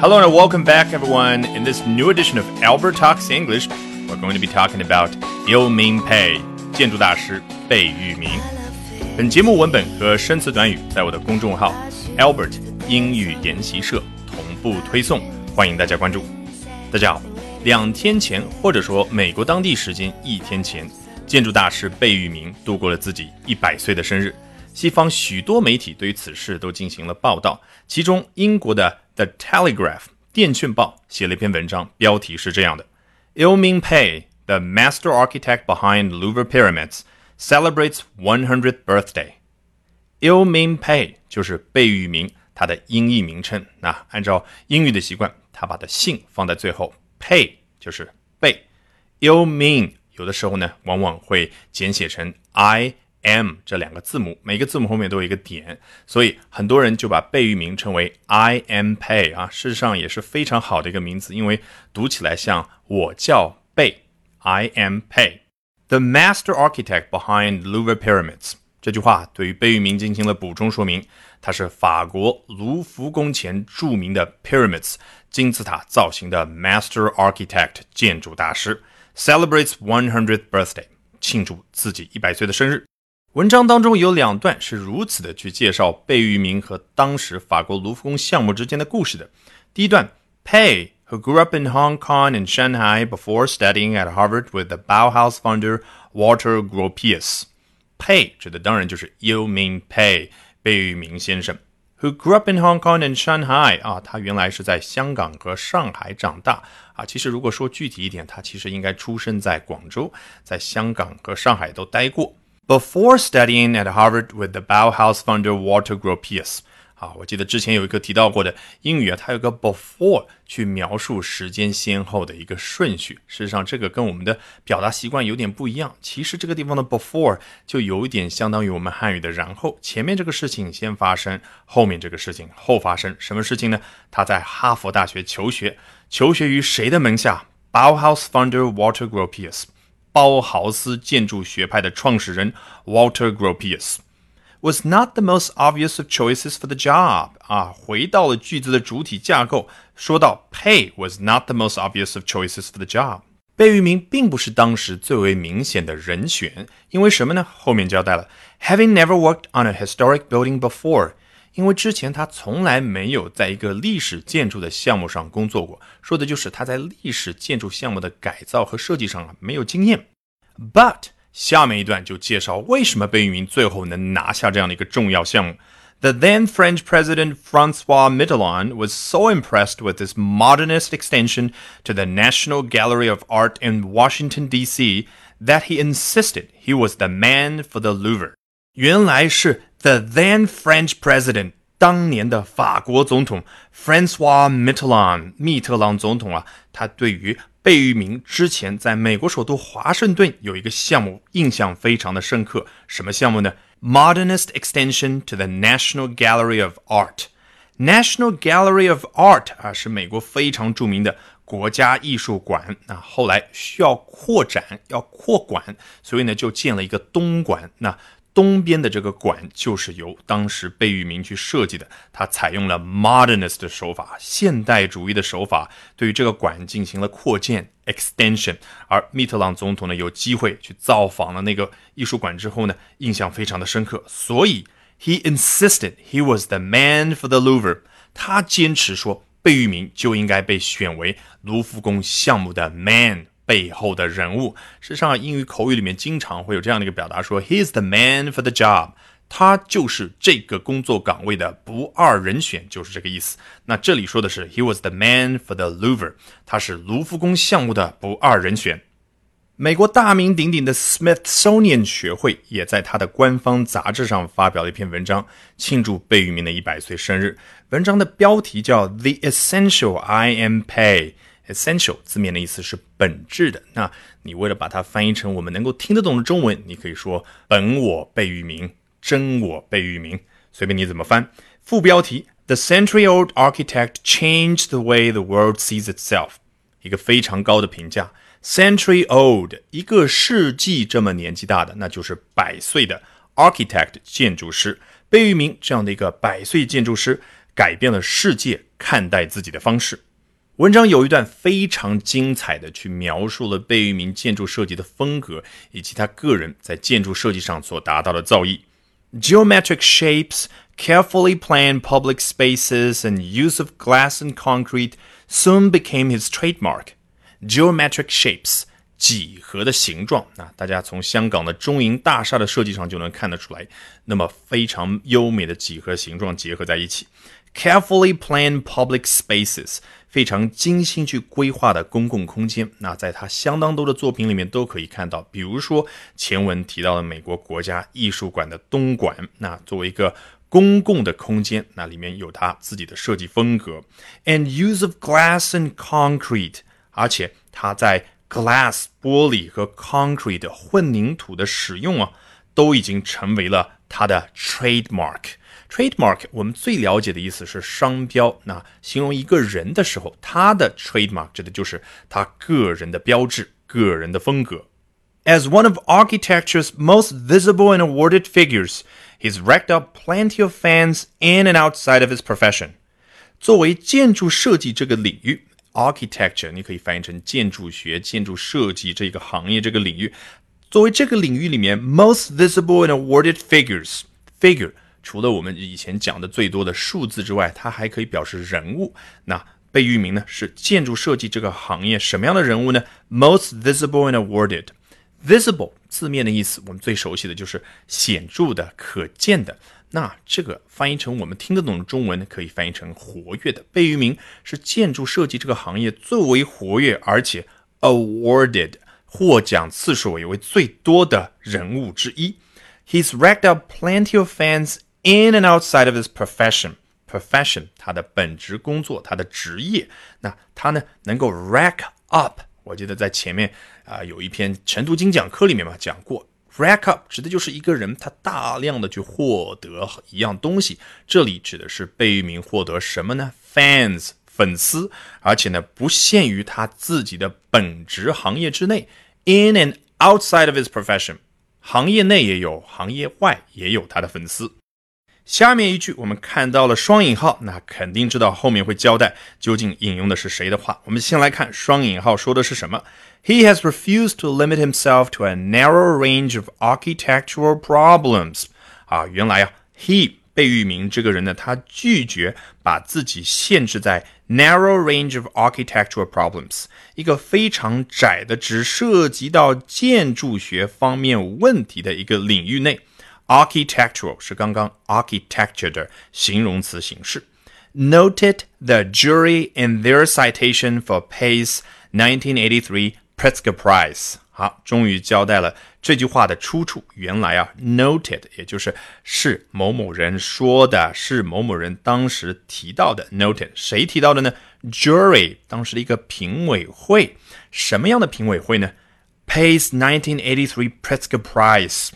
Hello and welcome back, everyone. In this new edition of Albert Talks English, we're going to be talking about Il Ming Pei 建筑大师贝聿铭。本节目文本和生词短语在我的公众号 Albert 英语研习社同步推送，欢迎大家关注。大家好，两天前或者说美国当地时间一天前，建筑大师贝聿铭度过了自己一百岁的生日。西方许多媒体对于此事都进行了报道，其中英国的 The Telegraph 电讯报写了一篇文章，标题是这样的：Ilming Pei, the master architect behind Louvre pyramids, celebrates 100th birthday. Ilming Pei 就是贝聿铭他的音译名称。那按照英语的习惯，他把的姓放在最后，Pei 就是贝。Ilming 有的时候呢，往往会简写成 I。 M 这两个字母，每个字母后面都有一个点，所以很多人就把贝聿铭称为 I am Pei 啊，事实上也是非常好的一个名字，因为读起来像我叫贝，I am Pei。The master architect behind Louvre pyramids 这句话对于贝聿铭进行了补充说明，他是法国卢浮宫前著名的 pyramids 金字塔造型的 master architect 建筑大师，celebrates one hundredth birthday 庆祝自己一百岁的生日。文章当中有两段是如此的去介绍贝聿铭和当时法国卢浮宫项目之间的故事的。第一段，Pei who grew up in Hong Kong and Shanghai before studying at Harvard with the Bauhaus founder Walter Gropius。Pei 指的当然就是 Yu Ming Pei 贝聿铭先生，who grew up in Hong Kong and Shanghai 啊，他原来是在香港和上海长大啊。其实如果说具体一点，他其实应该出生在广州，在香港和上海都待过。Before studying at Harvard with the Bauhaus founder Walter Gropius，啊，我记得之前有一个提到过的英语啊，它有个 before 去描述时间先后的一个顺序。事实上，这个跟我们的表达习惯有点不一样。其实这个地方的 before 就有一点相当于我们汉语的然后，前面这个事情先发生，后面这个事情后发生。什么事情呢？他在哈佛大学求学，求学于谁的门下？Bauhaus founder Walter Gropius。包豪斯建筑学派的创始人 Walter Gropius was not the most obvious of choices for the job。啊，回到了句子的主体架构，说到 Pei was not the most obvious of choices for the job。贝聿铭并不是当时最为明显的人选，因为什么呢？后面交代了，having never worked on a historic building before。 因为之前他从来没有在一个历史建筑的项目上工作过，说的就是他在历史建筑项目的改造和设计上啊没有经验。But 下面一段就介绍为什么贝聿铭最后能拿下这样的一个重要项目。The then French President Francois Mitterrand was so impressed with this modernist extension to the National Gallery of Art in Washington, D.C., that he insisted he was the man for the Louvre. 原来是 the then French president 当年的法国总统 Francois Mitterrand 密特朗总统啊，他对于贝聿铭之前在美国首都华盛顿有一个项目印象非常的深刻。什么项目呢？Modernist extension to the National Gallery of Art。National Gallery of Art 啊，是美国非常著名的国家艺术馆。那后来需要扩展，要扩馆，所以呢，就建了一个东馆。那东边的这个馆就是由当时贝聿铭去设计的，他采用了 modernist 的手法，现代主义的手法，对于这个馆进行了扩建 extension。而密特朗总统呢，有机会去造访了那个艺术馆之后呢，印象非常的深刻，所以 he insisted he was the man for the Louvre。他坚持说，贝聿铭就应该被选为卢浮宫项目的 man。背后的人物，事实上，英语口语里面经常会有这样的一个表达，说 "He's the man for the job"，他就是这个工作岗位的不二人选，就是这个意思。那这里说的是 "He was the man for the Louvre"，他是卢浮宫项目的不二人选。美国大名鼎鼎的 Smithsonian 学会也在他的官方杂志上发表了一篇文章，庆祝贝聿铭的一百岁生日。文章的标题叫 "The Essential I Am Pay。Essential 字面的意思是本质的。那你为了把它翻译成我们能够听得懂的中文，你可以说“本我贝聿铭”“真我贝聿铭”，随便你怎么翻。副标题：The century-old architect changed the way the world sees itself。一个非常高的评价。Century-old，一个世纪这么年纪大的，那就是百岁的 architect 建筑师。贝聿铭这样的一个百岁建筑师，改变了世界看待自己的方式。文章有一段非常精彩的去描述了贝聿铭建筑设计的风格，以及他个人在建筑设计上所达到的造诣。Geometric shapes, carefully planned public spaces, and use of glass and concrete soon became his trademark. Geometric shapes 几何的形状啊，大家从香港的中银大厦的设计上就能看得出来，那么非常优美的几何形状结合在一起。Carefully planned public spaces，非常精心去规划的公共空间。那在他相当多的作品里面都可以看到，比如说前文提到的美国国家艺术馆的东馆，那作为一个公共的空间，那里面有他自己的设计风格。And use of glass and concrete，而且他在 glass 玻璃和 concrete 混凝土的使用啊，都已经成为了它的 trademark。trademark 我们最了解的意思是商标，那形容一个人的时候，他的 trademark 指的就是他个人的标志、个人的风格。As one of architecture's most visible and awarded figures, he's racked up plenty of fans in and outside of his profession. 作为建筑设计这个领域。architecture，你可以翻译成建筑学、建筑设计这个行业这个领域。作为这个领域里面 most visible and awarded figures，figure 除了我们以前讲的最多的数字之外，它还可以表示人物。那贝聿铭呢是建筑设计这个行业什么样的人物呢？most visible and awarded。visible 字面的意思，我们最熟悉的就是显著的、可见的。那这个翻译成我们听得懂的中文呢，可以翻译成活跃的。贝聿铭是建筑设计这个行业最为活跃，而且 awarded 获奖次数也为最多的人物之一。He's racked up plenty of fans in and outside of his profession. Profession 他的本职工作，他的职业。那他呢能够 rack up，我记得在前面啊有一篇晨读精讲课里面嘛讲过。Rack up 指的就是一个人，他大量的去获得一样东西。这里指的是贝聿铭获得什么呢？Fans 粉丝，而且呢不限于他自己的本职行业之内，in and outside of his profession，行业内也有，行业外也有他的粉丝。下面一句我们看到了双引号，那肯定知道后面会交代究竟引用的是谁的话。我们先来看双引号说的是什么。He has refused to limit himself to a narrow range of architectural problems。啊，原来啊，he 贝聿铭这个人呢，他拒绝把自己限制在 narrow range of architectural problems 一个非常窄的，只涉及到建筑学方面问题的一个领域内。Architectural 是刚刚 architecture 的形容词形式。Noted the jury in their citation for Pay's 1983 Pritzker Prize。好，终于交代了这句话的出处。原来啊，noted 也就是是某某人说的，是某某人当时提到的。Noted 谁提到的呢？Jury 当时的一个评委会。什么样的评委会呢？Pay's 1983 Pritzker Prize。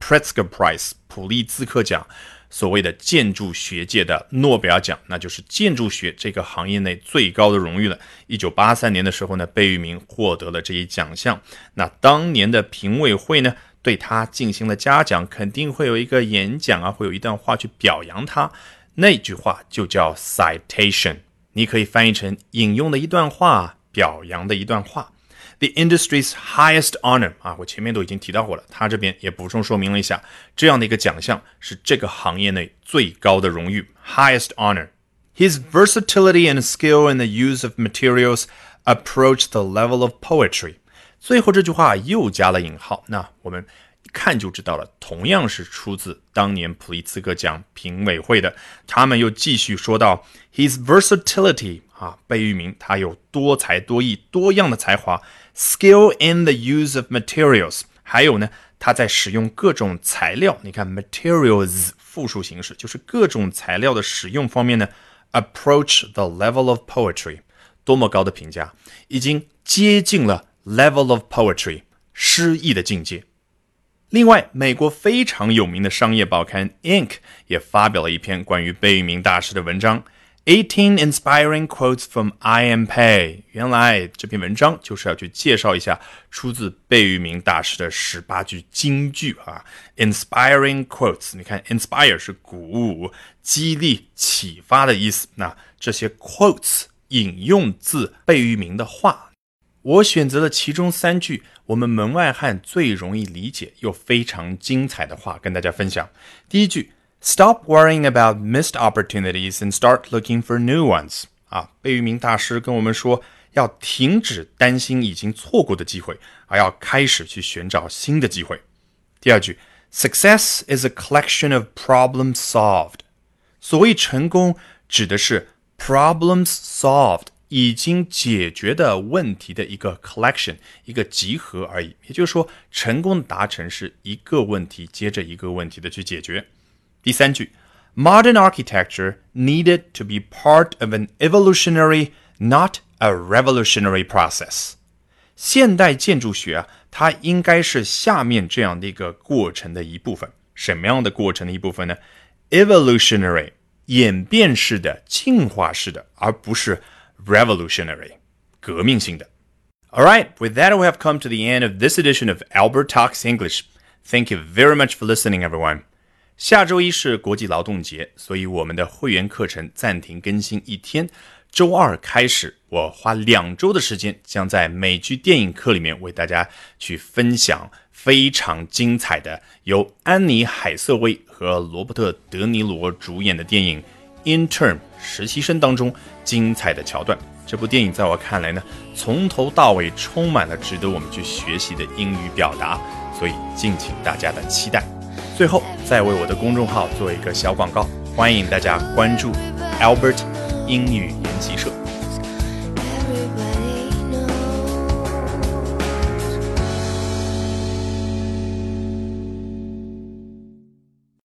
Pritzker Prize 普利兹克奖，所谓的建筑学界的诺贝尔奖，那就是建筑学这个行业内最高的荣誉了。一九八三年的时候呢，贝聿铭获得了这一奖项。那当年的评委会呢，对他进行了嘉奖，肯定会有一个演讲啊，会有一段话去表扬他。那句话就叫 citation，你可以翻译成引用的一段话，表扬的一段话。The industry's highest honor 啊，我前面都已经提到过了，他这边也补充说明了一下，这样的一个奖项是这个行业内最高的荣誉，highest honor。His versatility and skill in the use of materials approach the level of poetry。最后这句话又加了引号，那我们一 看就知道了，同样是出自当年普利兹克奖评委会的。他们又继续说到，His versatility 啊，贝聿铭他有多才多艺、多样的才华。Skill in the use of materials，还有呢，他在使用各种材料。你看，materials 复数形式就是各种材料的使用方面呢，approach the level of poetry，多么高的评价，已经接近了 level of poetry 诗意的境界。另外，美国非常有名的商业报刊《Inc》也发表了一篇关于贝聿铭大师的文章。Eighteen inspiring quotes from I M Pei。原来这篇文章就是要去介绍一下出自贝聿铭大师的十八句金句啊。Inspiring quotes，你看，inspire 是鼓舞、激励、启发的意思。那这些 quotes 引用自贝聿铭的话，我选择了其中三句我们门外汉最容易理解又非常精彩的话跟大家分享。第一句。Stop worrying about missed opportunities and start looking for new ones。啊，贝聿铭大师跟我们说，要停止担心已经错过的机会，而要开始去寻找新的机会。第二句，Success is a collection of problems solved。所谓成功，指的是 problems solved 已经解决的问题的一个 collection，一个集合而已。也就是说，成功达成是一个问题接着一个问题的去解决。第三句，Modern architecture needed to be part of an evolutionary, not a revolutionary process。现代建筑学啊，它应该是下面这样的一个过程的一部分。什么样的过程的一部分呢？Evolutionary，演变式的、进化式的，而不是 revolutionary，革命性的。All right, with that, we have come to the end of this edition of Albert Talks English. Thank you very much for listening, everyone. 下周一是国际劳动节，所以我们的会员课程暂停更新一天。周二开始，我花两周的时间，将在美剧电影课里面为大家去分享非常精彩的由安妮海瑟薇和罗伯特德尼罗主演的电影《 Intern》实习生当中精彩的桥段。这部电影在我看来呢，从头到尾充满了值得我们去学习的英语表达，所以敬请大家的期待。最后，再为我的公众号做一个小广告，欢迎大家关注 Albert 英语研习社。